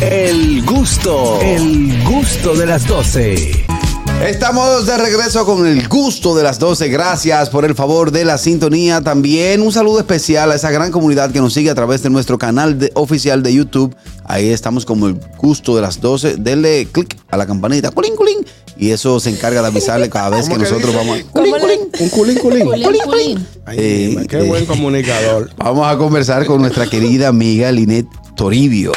El gusto, el gusto de las 12. Estamos de regreso con el gusto de las 12. Gracias por el favor de la sintonía. También un saludo especial a esa gran comunidad que nos sigue a través de nuestro canal de- oficial de YouTube. Ahí estamos como el gusto de las 12. Denle clic a la campanita, culín, culín, y eso se encarga de avisarle cada vez que ¿Cómo que nosotros dice? vamos a... ¿Cómo le- Un culín, culín. Culín, culín. Ay, Eh, qué eh. buen comunicador. Vamos a conversar con nuestra querida amiga Linet Toribio.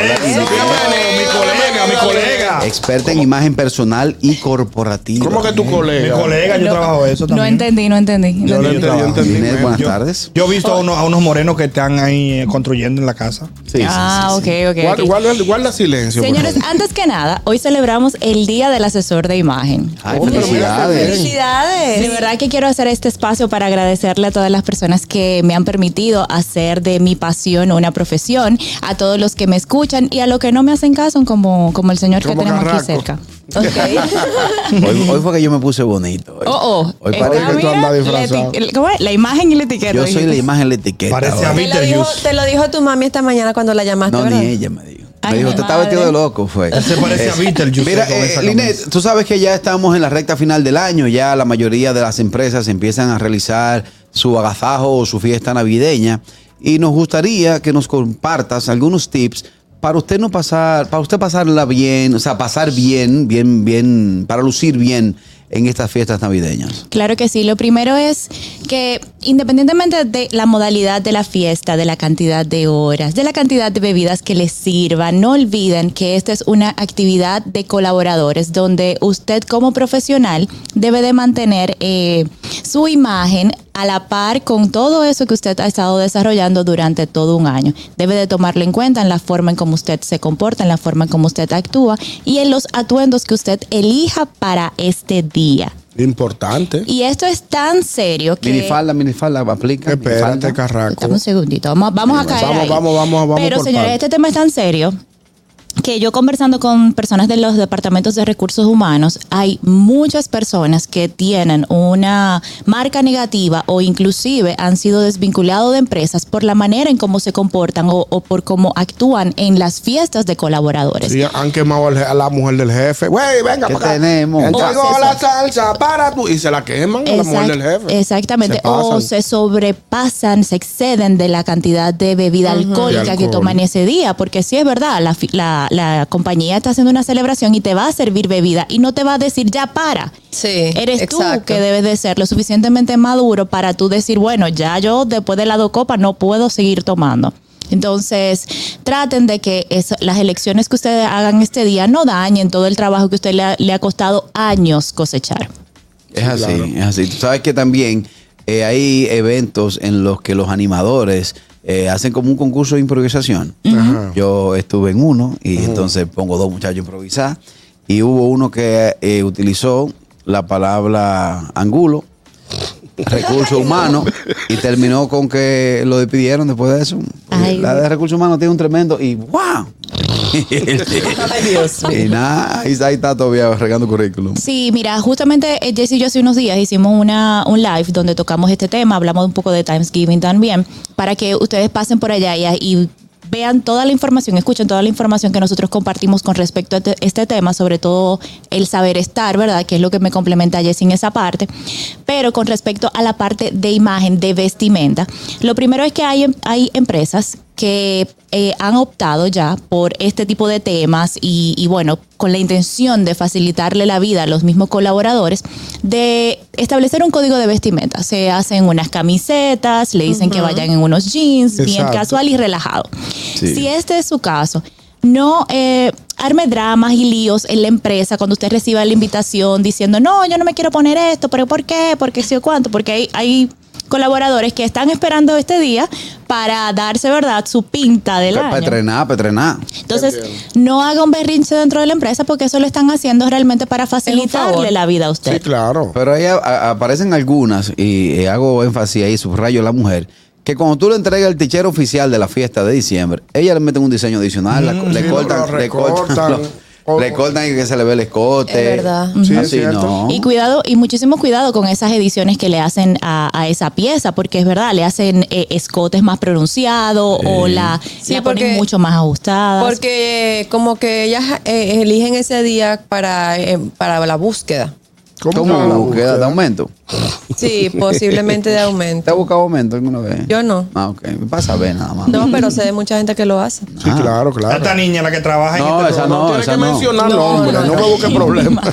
Eso, mi colega, mi colega. Experta en imagen personal y corporativa. ¿Cómo que tu Mi colega? colega, yo No, trabajo eso también. No entendí, no entendí. no Yo lo entendí. yo entendí. Buenas Yo- tardes. Yo he visto a unos, a unos morenos que están ahí eh, construyendo en la casa. Sí, sí, ah, sí, sí. ok, ok. Guarda, guarda- guarda silencio. Señores, antes que nada, hoy celebramos el Día del Asesor de Imagen. Ay, Oh, felicidades. Felicidades. De verdad que quiero hacer este espacio para agradecerle a todas las personas que me han permitido hacer de mi pasión una profesión, a todos los que me escuchan y a los que no me hacen caso, como, como el señor que tenemos Carraco. aquí cerca. Hoy, hoy fue que yo me puse bonito. hoy. Oh, oh. Hoy Eh, parece que tú andas la disfrazado. ¿cómo es? La imagen y la etiqueta. Yo soy la imagen, la etiqueta. Parece a mí. Te lo, dijo, te lo dijo tu mami esta mañana cuando la llamaste, No, ¿verdad? ni ella me dijo. Ay, me dijo, mi usted está vestido de loco, fue. Se parece a Beetlejuice Mira, con eh, Linet, tú sabes que ya estamos en la recta final del año, ya la mayoría de las empresas empiezan a realizar su agasajo o su fiesta navideña y nos gustaría que nos compartas algunos tips para usted no pasar, para usted pasarla bien, o sea, pasar bien, bien, bien, para lucir bien en estas fiestas navideñas. Claro que sí. Lo primero es que independientemente de la modalidad de la fiesta, de la cantidad de horas, de la cantidad de bebidas que les sirvan, no olviden que esta es una actividad de colaboradores donde usted como profesional debe de mantener eh, su imagen a la par con todo eso que usted ha estado desarrollando durante todo un año. Debe de tomarlo en cuenta en la forma en cómo usted se comporta, en la forma en cómo usted actúa y en los atuendos que usted elija para este día. Importante. Y esto es tan serio que. Minifalda, minifalda, aplica. Espérate, minifalda. carraco. Dame un segundito, vamos, vamos a caer. Vamos, ahí. vamos, vamos, vamos Pero señores, este tema es tan serio que yo conversando con personas de los departamentos de recursos humanos, hay muchas personas que tienen una marca negativa o inclusive han sido desvinculados de empresas por la manera en cómo se comportan o, o por cómo actúan en las fiestas de colaboradores. Sí, han quemado al- a la mujer del jefe. Güey, venga ¿Qué para acá. tenemos? Entregó la salsa para tú. Y se la queman a la mujer del jefe. Exactamente. Se o se sobrepasan, se exceden de la cantidad de bebida alcohólica De que toman ese día. Porque sí es verdad, la, fi- la- la compañía está haciendo una celebración y te va a servir bebida y no te va a decir ya para. Sí. Eres tú que debes de ser lo suficientemente maduro para tú decir, bueno, ya yo después de la dos copas no puedo seguir tomando. Entonces, traten de que las elecciones que ustedes hagan este día no dañen todo el trabajo que usted le ha, le ha costado años cosechar. Es así, claro. es así. Tú sabes que también eh, hay eventos en los que los animadores eh, hacen como un concurso de improvisación. Yo estuve en uno y entonces pongo dos muchachos a improvisar y hubo uno que eh, utilizó la palabra angulo, recurso humano y terminó con que lo despidieron después de eso. Ay. la de recursos humanos tiene un tremendo y ¡wow! y nada, ahí, ahí está todavía regando currículum. Sí, mira, justamente eh, Jess y yo hace unos días hicimos una, un live donde tocamos este tema, hablamos un poco de Thanksgiving también, para que ustedes pasen por allá y, y vean toda la información, escuchen toda la información que nosotros compartimos con respecto a este, este tema, sobre todo el saber estar, ¿verdad? Que es lo que me complementa a Jess en esa parte. Pero con respecto a la parte de imagen, de vestimenta, lo primero es que hay, hay empresas que eh, han optado ya por este tipo de temas y, y, bueno, con la intención de facilitarle la vida a los mismos colaboradores, de establecer un código de vestimenta. Se hacen unas camisetas, le dicen que vayan en unos jeans, bien Exacto. casual y relajado. Sí. Si este es su caso, no eh, arme dramas y líos en la empresa cuando usted reciba la invitación diciendo, no, yo no me quiero poner esto, pero ¿por qué? ¿Por qué sí o cuánto? Porque hay, hay colaboradores que están esperando este día para darse, ¿verdad?, su pinta del Para año. entrenar, para entrenar. Entonces, no haga un berrinche dentro de la empresa porque eso lo están haciendo realmente para facilitarle la vida a usted. Sí, claro. Pero ahí a- a- aparecen algunas, y hago énfasis ahí, subrayo a la mujer, que cuando tú le entregas el tichero oficial de la fiesta de diciembre, ella le meten un diseño adicional, la- le sí, cortan, lo le cortan O- Le cortan y que se le ve el escote. Es verdad. Sí, es Así cierto. no. Y cuidado, y muchísimo cuidado con esas ediciones que le hacen a, a esa pieza, porque es verdad, le hacen eh, escotes más pronunciados o la, Sí, la ponen porque- mucho más ajustadas. Porque como que ellas eh, eligen ese día para, eh, para la búsqueda. ¿Cómo que la búsqueda de aumento? Sí, posiblemente de ¿Te ha aumento. buscado aumento alguna vez? Yo no. Ah, ok. Me pasa a ver nada más. No, pero sé de mucha gente que lo hace. Sí, claro, claro. Esta niña, la que trabaja No, en este esa programa. no, Tienes esa que no. mencionarlo, No, hombre. no, No, no. me busques problemas.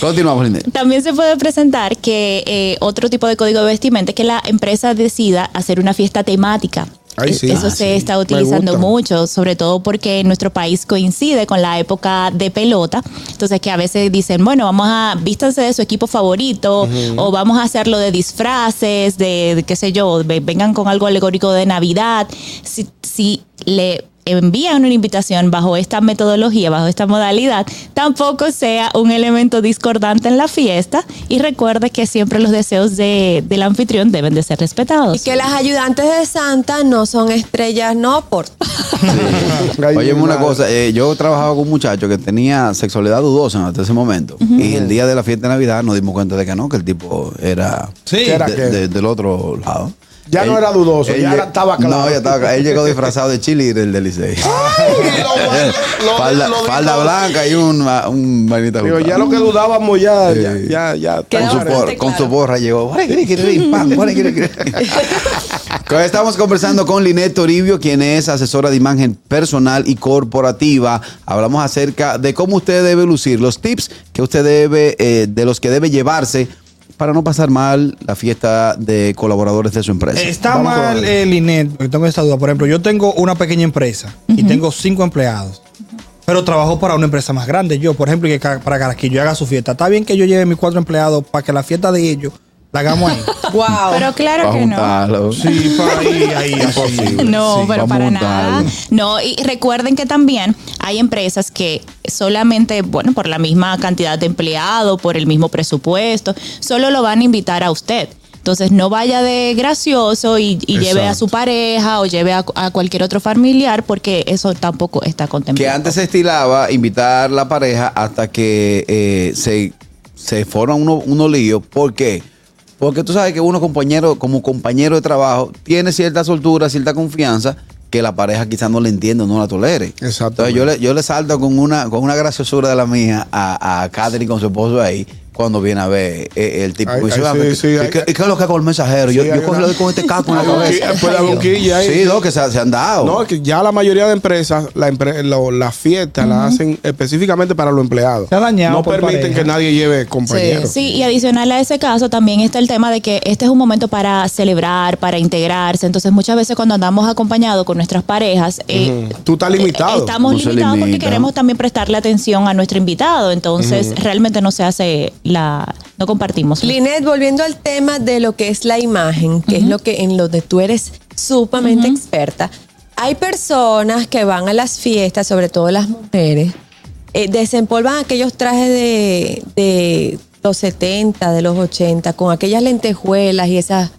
Continuamos, Linda. También se puede presentar que eh, otro tipo de código de vestimenta es que la empresa decida hacer una fiesta temática. Ay, sí. Eso Ah, se sí. está utilizando mucho, sobre todo porque en nuestro país coincide con la época de pelota. Entonces que a veces dicen, bueno, vamos a vístanse de su equipo favorito o vamos a hacerlo de disfraces, de, de qué sé yo, ve- vengan con algo alegórico de Navidad. Si, si le envían una invitación bajo esta metodología, bajo esta modalidad, tampoco sea un elemento discordante en la fiesta y recuerde que siempre los deseos de- del anfitrión deben de ser respetados. Y que las ayudantes de Santa no son estrellas, no por. Oye, una cosa, eh, yo trabajaba con un muchacho que tenía sexualidad dudosa hasta ese momento. Y el día de la fiesta de Navidad nos dimos cuenta de que no, que el tipo era, Sí. ¿Qué era de- qué? de- del otro lado. Ya no era dudoso, ya lle- era- estaba claro. No, ya estaba claro. Él llegó disfrazado de chile y del del Licey. lo- falda, lo- falda blanca y un, un vainita Digo, ya lo que dudábamos ya, Sí. ya, ya, ya. Con su, por- con claro. su porra llegó. Estamos conversando con Linet Toribio, quien es asesora de imagen personal y corporativa. Hablamos acerca de cómo usted debe lucir, los tips que usted debe, eh, de los que debe llevarse para no pasar mal la fiesta de colaboradores de su empresa. Está Vamos mal, él. eh, Linet, porque tengo esta duda. Por ejemplo, yo tengo una pequeña empresa y tengo cinco empleados, pero trabajo para una empresa más grande. Yo, por ejemplo, que para Carasquillo haga su fiesta. Está bien que yo lleve mis cuatro empleados para que la fiesta de ellos la hagamos ahí. Wow. Pero claro que no. sí, para ahí, ahí. así. No, Sí, pero para nada. No, y recuerden que también hay empresas que solamente, bueno, por la misma cantidad de empleados, por el mismo presupuesto, solo lo van a invitar a usted. Entonces no vaya de gracioso y, y lleve a su pareja o lleve a, a cualquier otro familiar porque eso tampoco está contemplado. Que antes se estilaba invitar la pareja hasta que eh, se, se forman unos uno líos. ¿Por qué? Porque tú sabes que uno compañero, como compañero de trabajo, tiene cierta soltura, cierta confianza que la pareja quizás no le entienda o no la tolere. Exactamente. Entonces yo le, yo le salto con una, con una graciosura de la mía a, a Catherine con su esposo ahí cuando viene a ver eh, el tipo. Ay, dice, ay, "Ah, sí, ¿qué- sí, qué- hay- qué- ¿Qué es lo que hago el mensajero? yo Sí, yo hay cojo una- con este caco en la cabeza. qui- puede haber un quille ahí. Sí, no, que se, se han dado. No, es que ya la mayoría de empresas, la empre- lo- las fiestas las hacen específicamente para los empleados. Se ha dañado No por permiten pareja. que nadie lleve compañeros. Sí, y adicional a ese caso también está el tema de que este es un momento para celebrar, para integrarse. Entonces muchas veces cuando andamos acompañados con nuestras parejas, eh. Tú estás limitado. eh, estamos No se limitados porque queremos también prestarle atención a nuestro invitado. Entonces realmente no se hace la, no compartimos. Linet, volviendo al tema de lo que es la imagen, que es lo que en lo que tú eres sumamente experta. Hay personas que van a las fiestas, sobre todo las mujeres, eh, desempolvan aquellos trajes de, de los 70, de los 80, con aquellas lentejuelas y esas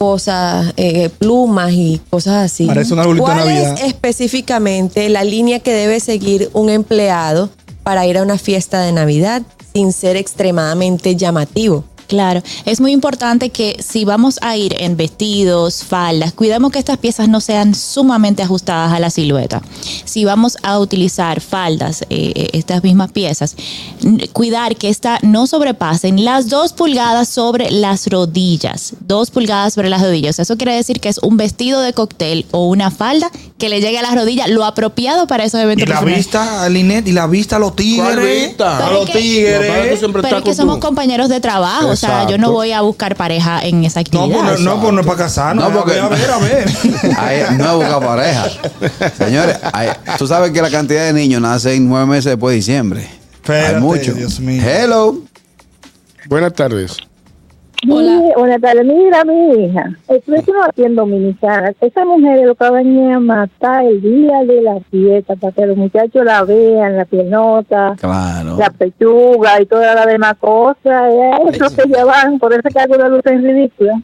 cosas, eh, plumas y cosas así. Parece un arbolito de ¿Cuál Navidad. es específicamente la línea que debe seguir un empleado para ir a una fiesta de Navidad sin ser extremadamente llamativo? Claro, es muy importante que si vamos a ir en vestidos, faldas, cuidemos que estas piezas no sean sumamente ajustadas a la silueta. Si vamos a utilizar faldas, eh, eh, estas mismas piezas, cuidar que esta no sobrepasen las dos pulgadas sobre las rodillas. Dos pulgadas sobre las rodillas. Eso quiere decir que es un vestido de cóctel o una falda que le llegue a las rodillas, lo apropiado para esos Y eventos. la profesionales. vista, Linet, y la vista a los tigres. ¿Cuál vista? A Pero los No, tigres. Pero es que somos compañeros de trabajo, o sea, yo no voy a buscar pareja en esa No, actividad. pues no, no, pues no es para casarnos. No, porque- A ver, a ver. No busca pareja. Señores, tú sabes que la cantidad de niños nacen nueve meses después de diciembre. Espérate, Hay mucho. Dios mío. Hello. Buenas tardes. Hola. Buenas tardes. Mira, mi hija, estoy aquí en Dominicana. Esas mujeres lo que van a matar el día de la fiesta para que los muchachos la vean, la piernota, Claro. la pechuga y todas las demás cosas. eh, Eso que llevan, por eso que algunas lucen ridículas.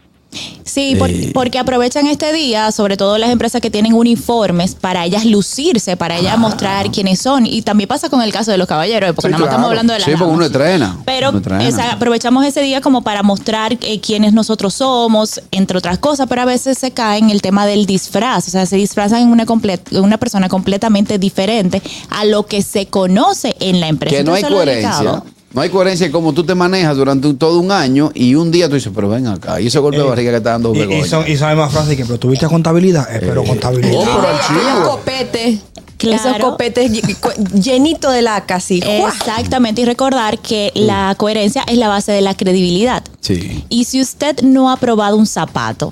Sí, por- Sí. porque aprovechan este día, sobre todo las empresas que tienen uniformes, para ellas lucirse, para ellas mostrar quiénes son. Y también pasa con el caso de los caballeros, porque Sí, nada más claro. estamos hablando de las Sí, porque uno entrena. Pero Uno entrena. esa- aprovechamos ese día como para mostrar eh, quiénes nosotros somos, entre otras cosas, pero a veces se cae en el tema del disfraz, o sea, se disfrazan en una, una persona completamente diferente a lo que se conoce en la empresa. que no hay Entonces, coherencia. No hay coherencia en cómo tú te manejas durante un- todo un año y un día tú dices, pero ven acá, y ese golpe de Eh, barriga que está dando Y, y son, y son las mismas frases que, pero tuviste contabilidad, espero contabilidad. Oh, pero al Aquellos chivo. copetes. Claro. Esos copetes llenitos de laca, así. ¡Jua! Exactamente, y recordar que la coherencia es la base de la credibilidad. Sí. Y si usted no ha probado un zapato,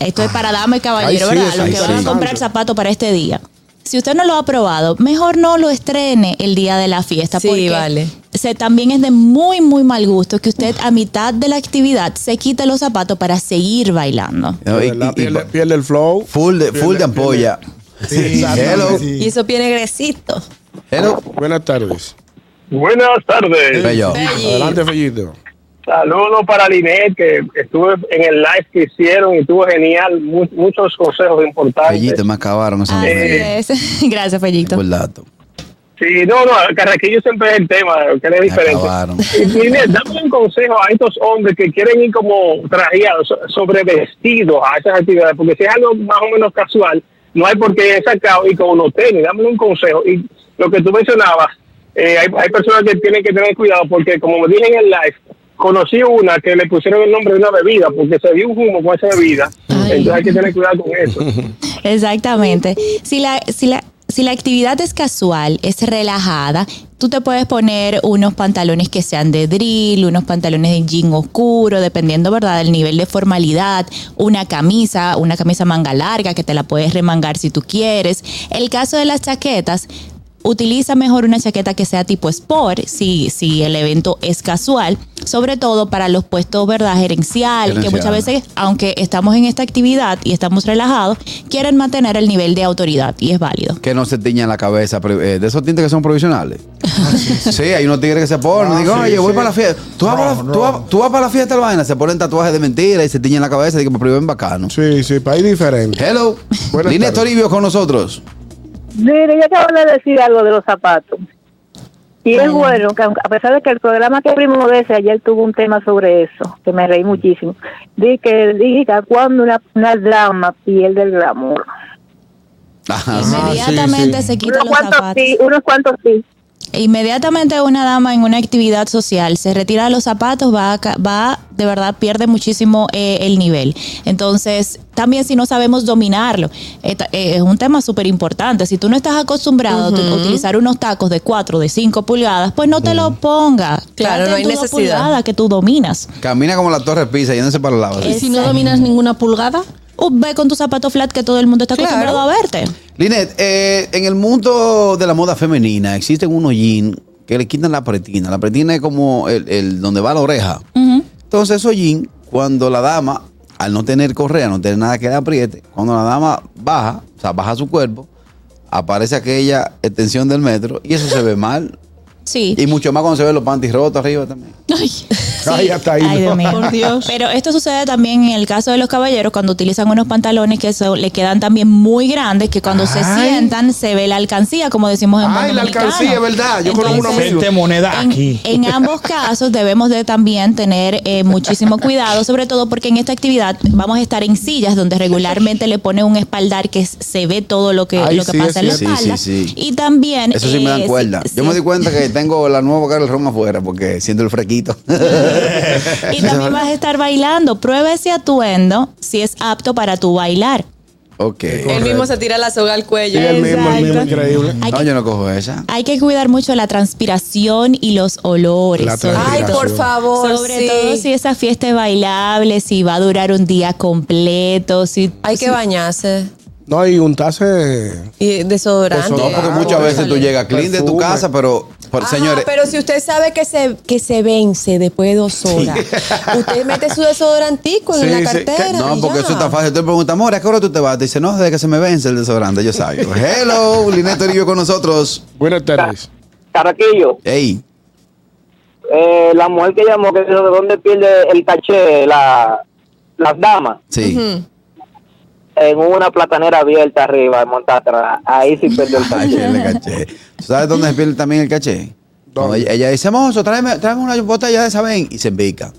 esto es para dama y caballero, Ay, sí, ¿verdad? Los que van sí. a comprar zapato para este día. Si usted no lo ha probado, mejor no lo estrene el día de la fiesta. Sí, porque vale. Se, también es de muy, muy mal gusto que usted a mitad de la actividad se quite los zapatos para seguir bailando. No, De y- verdad, y- y- pierde, pierde el flow. full de, Pierde- full de ampolla. Sí, Hello. exactamente. Y eso tiene gresito. Hello. Buenas tardes. Buenas tardes. Bello. Adelante, Fellito. Saludos para Linet, que estuve en el live que hicieron y estuvo genial. Mu- muchos consejos importantes. Bellito, me acabaron. Gracias, Fellito. Por dato. Sí, no, no, Carraquillo siempre es el tema, que es diferente. Y dame un consejo a estos hombres que quieren ir como trajeados, so- sobre vestidos a esas actividades, porque si es algo más o menos casual, no hay por qué sacado y con unos tenis. Dame un consejo. Y lo que tú mencionabas, eh, hay, hay personas que tienen que tener cuidado, porque como me dije en el live, conocí una que le pusieron el nombre de una bebida, porque se vio un humo con esa bebida. Entonces hay que tener cuidado con eso. Exactamente. Si la, si la, si la actividad es casual, es relajada, tú te puedes poner unos pantalones que sean de drill, unos pantalones de jean oscuro, dependiendo, ¿verdad?, del nivel de formalidad, una camisa, una camisa manga larga que te la puedes remangar si tú quieres. El caso de las chaquetas, utiliza mejor una chaqueta que sea tipo sport, si, si el evento es casual, sobre todo para los puestos, ¿verdad?, gerenciales, que muchas veces, aunque estamos en esta actividad y estamos relajados, quieren mantener el nivel de autoridad y es válido. Que no se tiñan la cabeza. eh, de esos tintes que son provisionales. sí, hay unos tigres que se ponen. Ah, digo, sí, oye, voy para la fiesta. ¿Tú vas, para la, Rojo, tú vas- rojo. tú vas para la fiesta de la vaina. Se ponen tatuajes de mentira y se tiñen la cabeza. Digo, pero ven bacano. Sí, sí, país diferente. Hello. Tardes. Toribio con nosotros. Mire, yo acabo de decir algo de los zapatos. Y es bueno que aunque- a pesar de que el programa que abrimos de ese ayer tuvo un tema sobre eso, que me reí muchísimo, di que diga cuando una, una dama pierde el glamour. Ajá. Inmediatamente sí, sí. se quita Unos los cuantos zapatos. sí, unos cuantos sí. Inmediatamente una dama en una actividad social se retira de los zapatos, va, a ca- va de verdad, pierde muchísimo eh, el nivel. Entonces, también si no sabemos dominarlo, eh, es un tema súper importante. Si tú no estás acostumbrado a utilizar unos tacos de 4, de 5 pulgadas, pues no te lo pongas. Claro, Quédate no hay necesidad. pulgadas que tú dominas. Camina como la torre Pisa, yéndose para el lado. Es- Si no dominas ninguna pulgada, Uh, ve con tu zapato flat que todo el mundo está Claro. acostumbrado a verte. Linet, eh, en el mundo de la moda femenina existen unos jeans que le quitan la pretina. La pretina es como el, el donde va la oreja. Entonces, esos jeans, cuando la dama, al no tener correa, no tener nada que le apriete, cuando la dama baja, o sea, baja su cuerpo, aparece aquella extensión del metro y eso se ve mal. Sí. Y mucho más cuando se ven los panties rotos arriba también. ay, Ay, hasta ahí. Ay, Dios mío. Por Dios. Pero esto sucede también en el caso de los caballeros cuando utilizan unos pantalones que eso le quedan también muy grandes, que cuando se sientan se ve la alcancía, como decimos en Ay, la dominicano. alcancía, es verdad. Yo conozco unos Entonces, amigos. Vente moneda aquí. en ambos casos debemos de también tener eh, muchísimo cuidado, sobre todo porque en esta actividad vamos a estar en sillas donde regularmente le pone un espaldar que se ve todo lo que, Ay, lo que sí, pasa en la espalda. Sí, sí, sí. Y también... Eso sí me dan eh, cuerda. sí, Yo me di cuenta que tengo la nueva Carol Ron afuera porque siento el frequito. Y también vas a estar bailando. Prueba ese atuendo si es apto para tu bailar. ok. Él mismo se tira la soga al Sí, cuello. el mismo, el mismo, increíble. Hay No, que- yo no cojo esa. Hay que cuidar mucho la transpiración y los olores. Ay, por favor, Sobre sí. todo si esa fiesta es bailable, si va a durar un día completo, si Hay que bañarse. No, y untarse. Y desodorante. No, porque muchas veces tú llegas clean de tu casa, pero, por- Ajá, señores, pero si usted sabe que se, que se vence después de dos horas, usted mete su desodorantico en Sí, la sí, cartera. no, porque ya. eso está fácil. Tú le preguntas, amor, ¿a qué hora tú te vas? Te dice, no, desde que se me vence el desodorante, yo sabía. Hello, Linet Toribio con nosotros. Buenas tardes. Carraquillo, Ey, eh, la mujer que llamó, que dijo de dónde pierde el caché, la, las damas, Sí. En una platanera abierta arriba, montada atrás, ahí sí perdió el Ay, caché. el caché. ¿Tú ¿Sabes dónde se pierde también el caché? Ella, ella dice, mozo, tráeme, tráeme una botella de esa ven y se embica.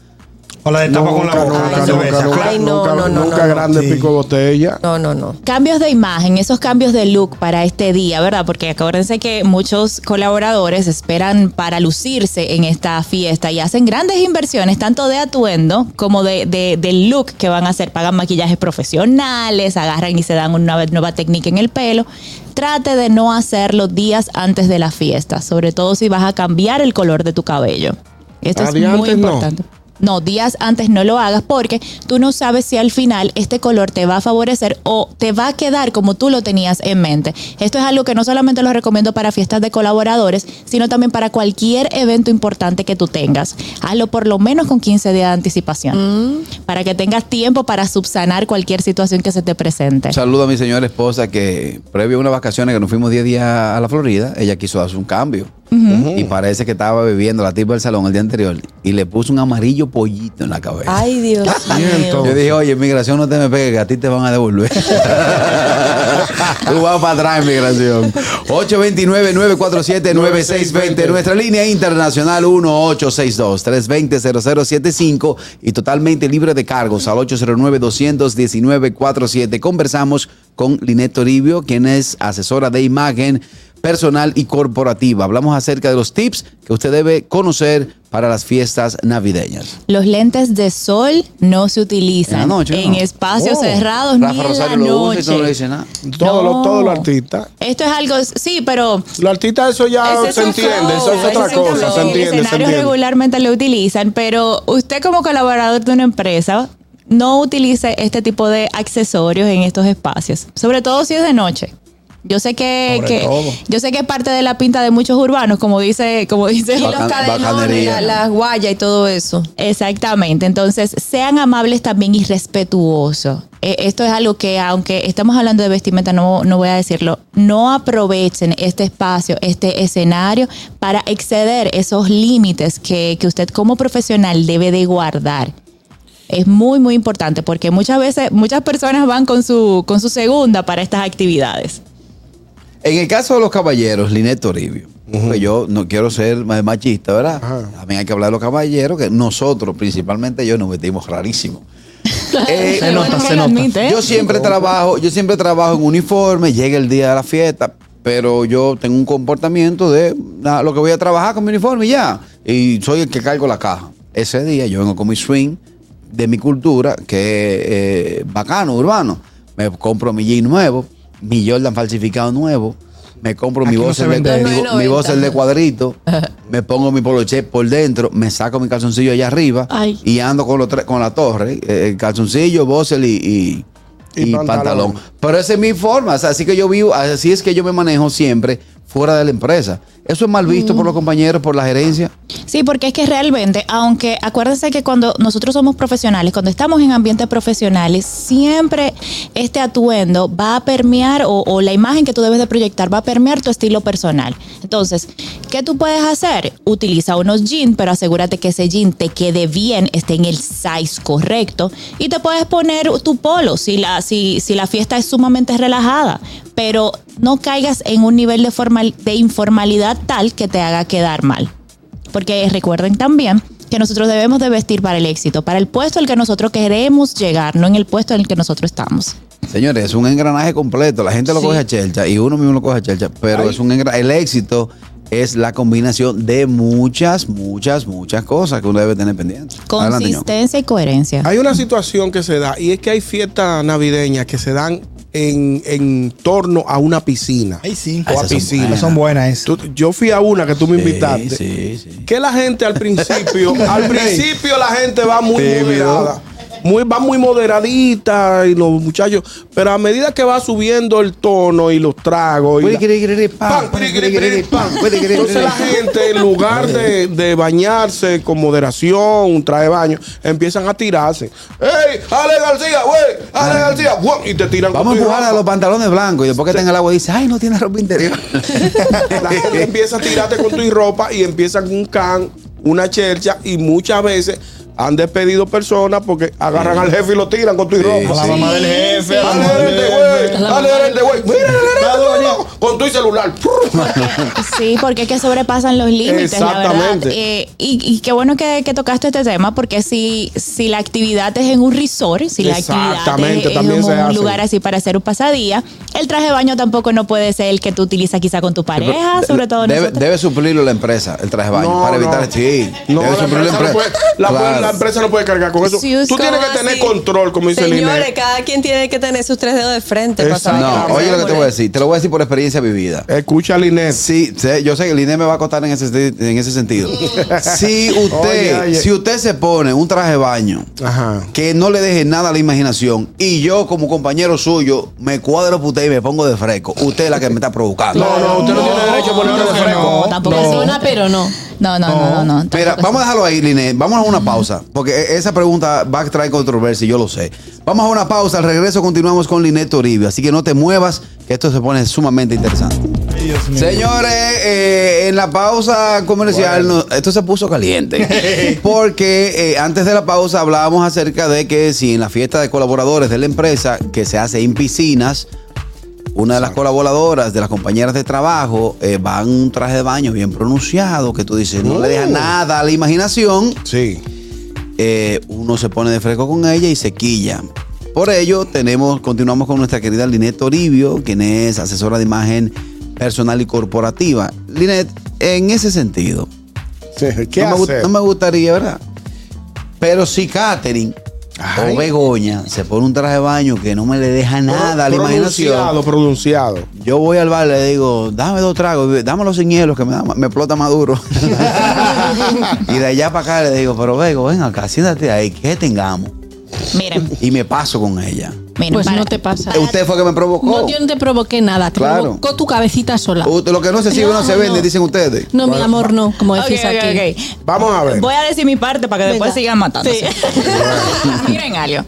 O la destapa con la boca. nunca, cerveza. nunca, Ay, no, nunca, no, no, nunca no, grande Sí. pico de botella. No, no, no. Cambios de imagen, esos cambios de look para este día, ¿verdad? Porque acuérdense que muchos colaboradores esperan para lucirse en esta fiesta y hacen grandes inversiones, tanto de atuendo como de, de- del look que van a hacer. Pagan maquillajes profesionales, agarran y se dan una nueva técnica en el pelo. Trate de no hacerlo días antes de la fiesta, sobre todo si vas a cambiar el color de tu cabello. Esto es muy no. No, días antes no lo hagas porque tú no sabes si al final este color te va a favorecer o te va a quedar como tú lo tenías en mente. Esto es algo que no solamente lo recomiendo para fiestas de colaboradores, sino también para cualquier evento importante que tú tengas. Hazlo por lo menos con 15 días de anticipación para que tengas tiempo para subsanar cualquier situación que se te presente. Un saludo a mi señora esposa que previo a unas vacaciones que nos fuimos 10 días a la Florida, ella quiso hacer un cambio. Y parece que estaba bebiendo la tipa del salón el día anterior y le puso un amarillo pollito en la cabeza. Ay, Dios mío. Yo dije, oye, inmigración no te me pegue, que a ti te van a devolver. Tú vas para atrás, inmigración. 829-947-9620. Nuestra línea internacional 1862-320-0075 y totalmente libre de cargos al 809-219-47. Conversamos con Linet Toribio, quien es asesora de imagen personal y corporativa. Hablamos acerca de los tips que usted debe conocer para las fiestas navideñas. Los lentes de sol no se utilizan En la noche, en ¿no? espacios Oh. cerrados Rafa ni en la lo usa y noche. no le dice nada. Todos No. los todos los artistas. Esto es algo, sí, pero Los artistas eso ya se entiende, eso es otra cosa, se entiende, escenarios entiende. regularmente lo utilizan, pero usted como colaborador de una empresa no utilice este tipo de accesorios en estos espacios, sobre todo si es de noche. Yo sé que, yo sé que es parte de la pinta de muchos urbanos, como dice, como dice Y los cadenones, la- las guayas y todo eso. Exactamente. Entonces, sean amables también y respetuosos. Eh, esto es algo que, aunque estamos hablando de vestimenta, no, no voy a decirlo, no aprovechen este espacio, este escenario para exceder esos límites que, que usted como profesional debe de guardar. Es muy, muy importante porque muchas veces, muchas personas van con su, con su segunda para estas actividades. En el caso de los caballeros, Linet Toribio, porque yo no quiero ser más machista, ¿verdad? También hay que hablar de los caballeros, que nosotros, principalmente yo, nos vestimos rarísimo. Eh, Se nota, se nota. ¿eh? Yo siempre trabajo, yo siempre trabajo en uniforme, llega el día de la fiesta, pero yo tengo un comportamiento de nada, lo que voy a trabajar con mi uniforme y ya. Y soy el que cargo la caja. Ese día yo vengo con mi swing de mi cultura, que es eh, bacano, urbano. Me compro mi jean nuevo, mi Jordan falsificado nuevo. Me compro mi no voz de, mi, eso. mi voz de cuadrito, me pongo mi poloche por dentro, me saco mi calzoncillo allá arriba Ay. y ando con, los tres- con la torre, eh, el calzoncillo, bossel y, y, Y y pantalón. pantalón. Pero esa es mi forma, o sea, así que yo vivo, así es que yo me manejo siempre fuera de la empresa. Eso es mal visto por los compañeros, por la gerencia. Sí, porque es que realmente, aunque acuérdense que cuando nosotros somos profesionales, cuando estamos en ambientes profesionales, siempre este atuendo va a permear o, o la imagen que tú debes de proyectar va a permear tu estilo personal. Entonces, ¿qué tú puedes hacer? Utiliza unos jeans, pero asegúrate que ese jean te quede bien, esté en el size correcto y te puedes poner tu polo si la, si, si la fiesta es sumamente relajada, pero no caigas en un nivel de, formal, de informalidad tal que te haga quedar mal. Porque recuerden también que nosotros debemos de vestir para el éxito, para el puesto al que nosotros queremos llegar, no en el puesto en el que nosotros estamos. Señores, es un engranaje completo. La gente lo Sí. coge a chelcha y uno mismo lo coge a chelcha, pero es un engra- el éxito es la combinación de muchas, muchas, muchas cosas que uno debe tener pendiente. Adelante. Consistencia y coherencia. Hay una situación que se da y es que hay fiestas navideñas que se dan en, en torno a una piscina. Ay, sí. O a son piscina. buenas. Son buenas esas. Tú- yo fui a una que tú me invitaste. Sí, sí. Que la gente al principio, al principio la gente va muy moderada. Muy, va muy moderadita y los muchachos, pero a medida que va subiendo el tono y los tragos y la- Pan, pan. Entonces la gente, en lugar de, de bañarse con moderación, un traje de baño, empiezan a tirarse. ¡Ey, Ale García, güey! ¡Ale García! ¡guau! Y te tiran Vamos a empujar a los pantalones blancos y después que tenga el agua dice, ay, no tiene ropa interior. La gente empieza a tirarte con tu ropa y empieza con un can, una chercha y muchas veces han despedido personas porque agarran al jefe y lo tiran con tu ropa. A la mamá del jefe, gerente, güey. Dale gerente, güey. Mira, Con tu celular. Sí, porque es que sobrepasan los límites, la verdad. Exactamente. Eh, y, y qué bueno que, que tocaste este tema, porque si, si la actividad es en un resort, si la actividad Exactamente, es, es también en un hace. lugar así para hacer un pasadía, el traje de baño tampoco no puede ser el que tú utilizas quizá con tu pareja, sobre todo debe, suplirlo la empresa, el traje de baño, No, para no. evitar. Sí, No, debe la suplirlo empresa, no puede, la, Claro. la empresa no puede cargar con eso. Tú ¿cómo tienes que tener así? control, como dice Señores, Linet. cada quien tiene que tener sus tres dedos de frente. para saber. No, oye lo que te voy a decir. Te lo voy a decir por experiencia vivida. Escucha a Linet. Sí, sé- yo sé que el INE me va a costar en ese, en ese sentido. si usted, Oye, oye. si usted se pone un traje de baño Ajá. que no le deje nada a la imaginación y yo como compañero suyo me cuadro por usted y me pongo de fresco, usted es la que me está provocando. No, no, usted no, tiene derecho a ponerse de fresco. no. tampoco. Persona, pero no. No, no, no, no. no, Mira, vamos a dejarlo ahí, Linet. Vamos a una pausa, porque e- esa pregunta va a traer controversia, yo lo sé. Vamos a una pausa, al regreso continuamos con Linet Toribio, así que no te muevas, que esto se pone sumamente interesante. Ay, Dios mío. Señores, eh, en la pausa comercial, no- esto se puso caliente. Porque eh, antes de la pausa hablábamos acerca de que si en la fiesta de colaboradores de la empresa, que se hace en piscinas, una de las colaboradoras, de las compañeras de trabajo, eh, va en un traje de baño bien pronunciado, que tú dices, no le deja nada a la imaginación, Sí. Eh, uno se pone de fresco con ella y se quilla. Por ello, tenemos, continuamos con nuestra querida Linet Toribio, quien es asesora de imagen personal y corporativa. Linet, en ese sentido, Sí, ¿Qué no, me, no me gustaría, ¿verdad? Pero si Katherine Ay. o Begoña se pone un traje de baño que no me le deja nada a la imaginación, Pronunciado, pronunciado. yo voy al bar y le digo, dame dos tragos, dámelo sin hielo que me, da- me explota más duro. y de allá para acá le digo, pero Bego, ven acá, siéntate ahí, que tengamos. Miren, Y me paso con ella. Miren. Pues para- no te pasa. Usted fue que me provocó. No, yo no te provoqué nada, te Claro. provocó tu cabecita sola. Usted- Lo que no se sigue no, se vende, no. dicen ustedes. No, mi amor, no, como decís aquí. ok. Vamos a ver. Voy a decir mi parte para que después sigan matándose. Miren algo.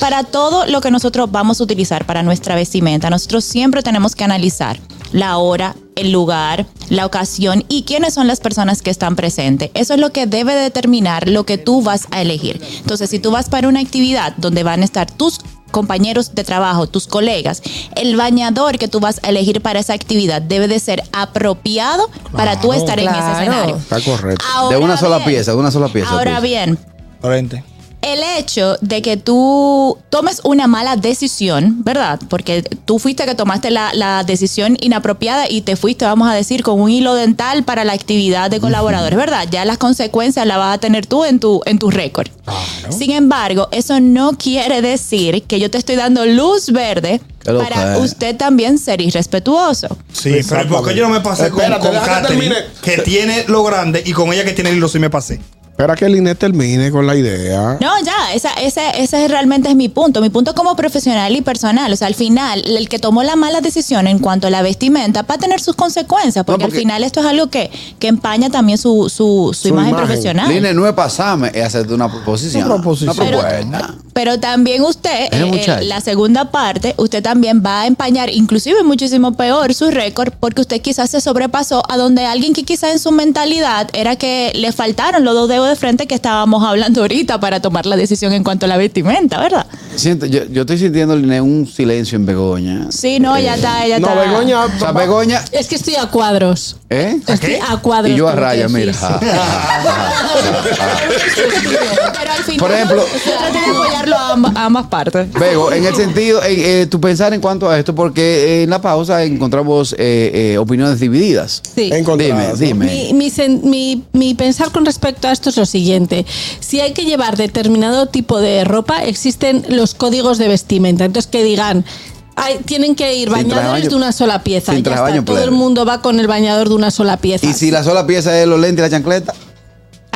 Para todo lo que nosotros vamos a utilizar para nuestra vestimenta, nosotros siempre tenemos que analizar la hora, el lugar, la ocasión y quiénes son las personas que están presentes. Eso es lo que debe determinar lo que tú vas a elegir. Entonces, si tú vas para una actividad donde van a estar tus compañeros de trabajo, tus colegas, el bañador que tú vas a elegir para esa actividad debe de ser apropiado para tú estar en ese escenario. Está correcto. de una sola pieza, de una sola pieza. Ahora pues. bien, Frente. El hecho de que tú tomes una mala decisión, ¿verdad? Porque tú fuiste que tomaste la, la decisión inapropiada y te fuiste, vamos a decir, con un hilo dental para la actividad de colaboradores, ¿verdad? Ya las consecuencias las vas a tener tú en tu, en tu récord. Sin embargo, eso no quiere decir que yo te estoy dando luz verde para es. usted también ser irrespetuoso. Sí, pero Exactamente. ¿por qué yo no me pasé con, Espérate, con Katherine, termine. que tiene lo grande, y con ella que tiene el hilo sí me pasé? Espera que Linet termine con la idea. No, ya, esa, ese, ese realmente es mi punto. Mi punto como profesional y personal. O sea, al final, el que tomó la mala decisión en cuanto a la vestimenta va a tener sus consecuencias, porque, porque- al final esto es algo que, que empaña también su, su, su Su imagen, imagen. profesional. Line no es pasarme, es hacerte una proposición. Una proposición. Una Pero, propuesta. pero también usted, eh, la segunda parte, usted también va a empañar, inclusive muchísimo peor, su récord, porque usted quizás se sobrepasó a donde alguien que quizás en su mentalidad era que le faltaron los dos dedos de frente que estábamos hablando ahorita para tomar la decisión en cuanto a la vestimenta, ¿verdad? Siento, yo, yo estoy sintiendo un silencio en Begoña. Sí, no, ya está, ya No, está. Begoña. O sea, Begoña, Es que estoy a cuadros. ¿eh? Estoy a cuadros. Y yo a raya, mira. Ja, ja, ja, ja. Pero al final, Por ejemplo- se trata de apoyarlo a ambas, a ambas partes. Bego, en el sentido, eh, eh, tu pensar en cuanto a esto, porque en la pausa encontramos eh, eh, opiniones divididas. Sí. Dime, ¿no? dime. Mi, mi sen- mi- mi pensar con respecto a esto es lo siguiente. Si hay que llevar determinado tipo de ropa, existen los códigos de vestimenta. Entonces, que digan, hay- tienen que ir bañadores baño. de una sola pieza. Sin Ya está, baño, todo el mundo va con el bañador de una sola pieza. Y si la sola pieza es los lentes y la chancleta.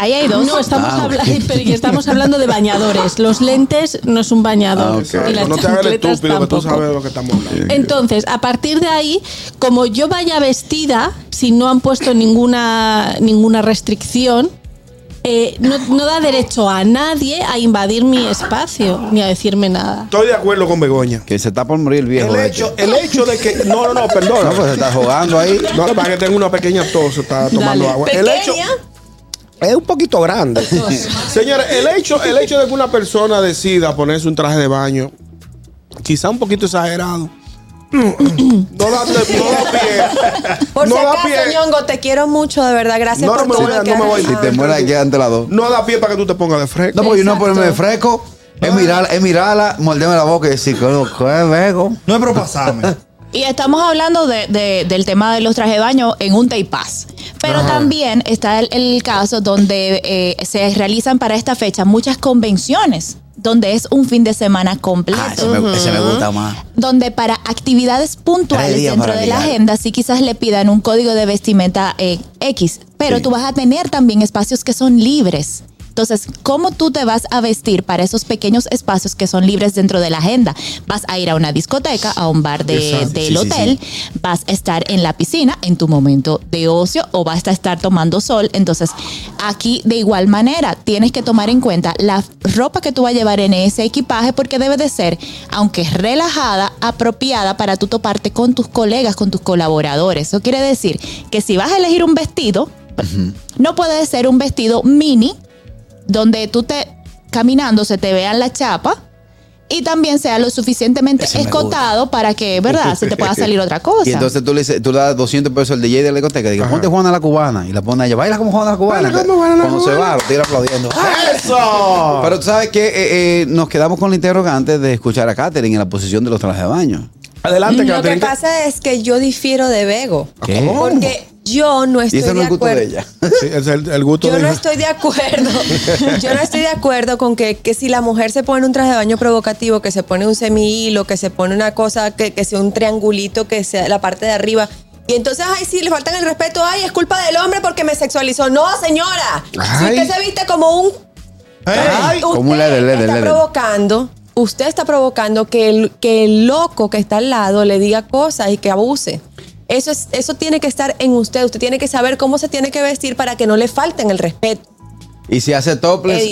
Ahí hay dos. No, estamos, Ah, habla- ok. pero ya estamos hablando de bañadores. Los lentes no es un bañador. Ah, ok. Y las no te hagas estúpido que tú sabes de lo que estamos hablando. Entonces, a partir de ahí, como yo vaya vestida, si no han puesto ninguna, ninguna restricción, eh, no, no da derecho a nadie a invadir mi espacio ni a decirme nada. Estoy de acuerdo con Begoña. Que se está por morir el viejo. El este. hecho, el hecho de que. No, no, no, perdona. No, pues se está jugando ahí. No, para que tengo una pequeña tos, está tomando Dale. agua. El hecho, Pequeña. Es un poquito grande. Señores, el hecho, el hecho de que una persona decida ponerse un traje de baño, quizá un poquito exagerado. No da, no da pie. Por no si da acaso, pie. Ñongo, te quiero mucho, de verdad. Gracias No, por no me todo voy, lo que no me voy. Si te mueres aquí ante las dos. No da pie para que tú te pongas de fresco. No, porque yo no ponerme fresco. Es mirarla, es mirarla, morderme la boca y decir, ¿qué es vego? No es propasarme. Y estamos hablando de- de- del tema de los trajes de baño en un day Pero también está el, el caso donde eh, se realizan para esta fecha muchas convenciones, donde es un fin de semana completo. Ah, ese me, ese me gusta más. donde para actividades puntuales dentro de la agenda sí quizás le pidan un código de vestimenta eh, X, pero Sí. tú vas a tener también espacios que son libres. Entonces, ¿cómo tú te vas a vestir para esos pequeños espacios que son libres dentro de la agenda? Vas a ir a una discoteca, a un bar de- del Sí, sí, hotel, vas a estar en la piscina en tu momento de ocio o vas a estar tomando sol. Entonces, aquí de igual manera tienes que tomar en cuenta la ropa que tú vas a llevar en ese equipaje porque debe de ser, aunque relajada, apropiada para tú toparte con tus colegas, con tus colaboradores. Eso quiere decir que si vas a elegir un vestido, no puede ser un vestido mini donde tú te caminando se te vean la chapa y también sea lo suficientemente Ese escotado para que, ¿verdad? Se te pueda salir otra cosa. Y entonces tú le, dices, tú le das 200 pesos al DJ de la discoteca. Digo, ponte Juana la cubana. Y la pone a ella, baila como Juana la cubana. Baila como Juana la Cuando se cubana. va, lo tira aplaudiendo. ¡Eso! Pero tú sabes que eh, eh, nos quedamos con la interrogante de escuchar a Katherine en la posición de los trajes de baño. Adelante, Lo que pasa es que yo difiero de Bego. ¿Qué? Porque yo no Y estoy ese no de el gusto acuerdo. de ella. Sí, es el, el gusto Yo de no ella. estoy de acuerdo. Yo no estoy de acuerdo con que, que si la mujer se pone un traje de baño provocativo, que se pone un semihilo, que se pone una cosa que, que sea un triangulito, que sea la parte de arriba. Y entonces, ay, sí, le faltan el respeto. Ay, es culpa del hombre porque me sexualizó. No, señora. Si Ay. usted se viste como un Ay, usted como está provocando, usted está provocando que el, que el loco que está al lado le diga cosas y que abuse. Eso, es, eso tiene que estar en usted. Usted tiene que saber cómo se tiene que vestir para que no le falten el respeto. Y si hace.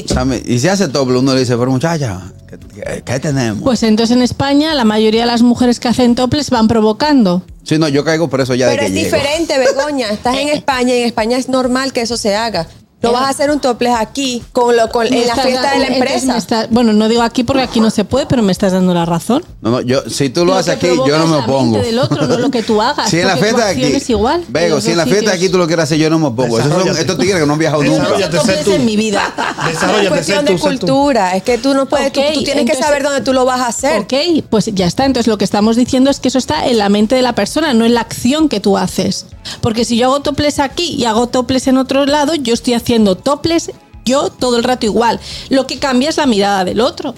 ¿sabe? y si hace topless, uno le dice, pero muchacha, ¿qué, qué- qué tenemos? Pues entonces en España la mayoría de las mujeres que hacen toples van provocando. sí, no, yo caigo preso ya Pero de es que llego. diferente, Begoña. Estás en España y en España es normal que eso se haga. No vas a hacer un topless aquí con lo, con, en la fiesta de la empresa. está- bueno, no digo aquí porque aquí no se puede, pero me estás dando la razón. No, no, yo, si tú lo, Lo haces aquí, yo no me opongo. mente del otro, no lo que tú hagas, Si en la fiesta aquí. es igual Vego, si en la fiesta aquí tú lo quieres hacer, yo no me opongo. Esos son estos tigres que no han viajado Yo nunca. tú. en mi vida. Es cuestión de cultura. Es que tú no puedes, tú- tienes que saber dónde tú lo vas a hacer. Ok, pues ya está. Entonces lo que estamos diciendo es que eso está en la mente de la persona, no en la acción que tú haces. Porque si yo hago toples aquí y hago toples en otro lado, yo estoy haciendo toples yo todo el rato igual. Lo que cambia es la mirada del otro.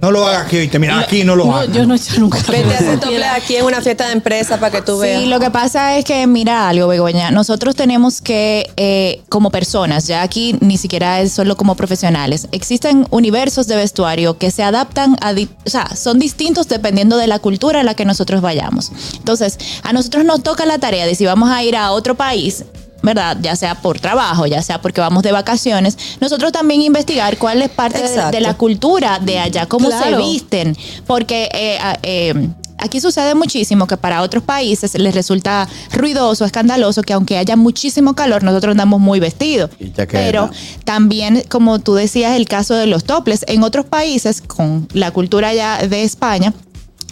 No lo hagas aquí, te mira aquí, no lo No, hagas. yo no he hecho nunca. Vete a hacer topless aquí en una fiesta de empresa para que tú veas. Sí, lo que pasa es que, mira algo, Begoña, nosotros tenemos que, eh, como personas, ya aquí ni siquiera es solo como profesionales, existen universos de vestuario que se adaptan a, di- o sea, son distintos dependiendo de la cultura a la que nosotros vayamos. Entonces, a nosotros nos toca la tarea de si vamos a ir a otro país, ¿verdad? Ya sea por trabajo, ya sea porque vamos de vacaciones, nosotros también investigar cuál es parte de, la cultura de allá, cómo se visten, porque eh, eh, aquí sucede muchísimo que para otros países les resulta ruidoso, escandaloso, que aunque haya muchísimo calor, nosotros andamos muy vestidos. Pero también, como tú decías, el caso de los toples, en otros países, con la cultura ya de España,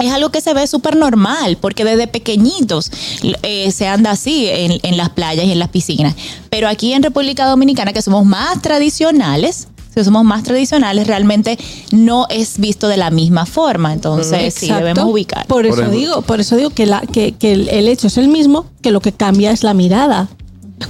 es algo que se ve súper normal, porque desde pequeñitos eh, se anda así en, en las playas y en las piscinas. Pero aquí en República Dominicana, que somos más tradicionales, que somos más tradicionales, realmente no es visto de la misma forma. Entonces, sí, Exacto. debemos ubicar. Por eso digo, por eso digo que, la, que, que el, el hecho es el mismo, que lo que cambia es la mirada.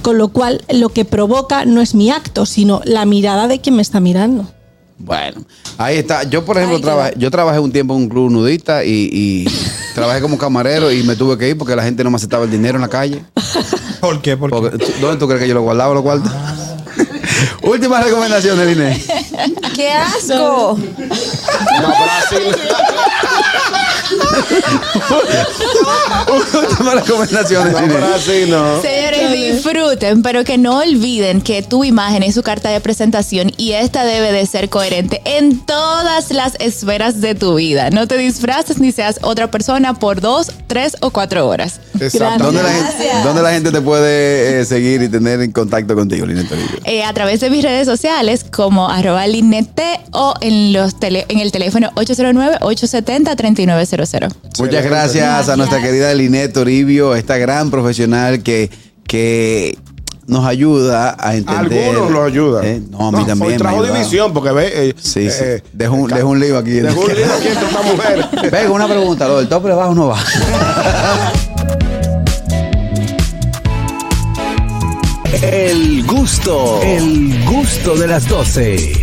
Con lo cual, lo que provoca no es mi acto, sino la mirada de quien me está mirando. Bueno, ahí está. Yo, por ejemplo, Ahí trabajé, yo trabajé un tiempo en un club nudista y, y trabajé como camarero y me tuve que ir porque la gente no me aceptaba el dinero en la calle. ¿Por qué? Porque Porque, ¿tú- ¿Dónde tú crees que yo lo guardaba los cuartos? Últimas recomendaciones, Liné. ¡Qué asco! Últimas recomendaciones, así no. Disfruten, pero que no olviden que tu imagen es su carta de presentación y esta debe de ser coherente en todas las esferas de tu vida. No te disfraces ni seas otra persona por dos, tres o cuatro horas. Exacto. ¿Dónde la, gente, dónde la gente te puede eh, seguir y tener en contacto contigo, Linet Toribio? Eh, a través de mis redes sociales como arroba linete o en, los tele- en el teléfono 809-870-3900. Muchas gracias a nuestra querida Linet Toribio, esta gran profesional que, que nos ayuda a entender. Algunos lo ayudan. Eh, No, a mí también. me ha Trajo división porque ve. eh, Sí, sí. eh, dejo, un, dejo un lío aquí. Dejó un lío aquí entre esta mujer. Venga, una pregunta. ¿Lo del tope va o no va? El gusto, el gusto de las 12.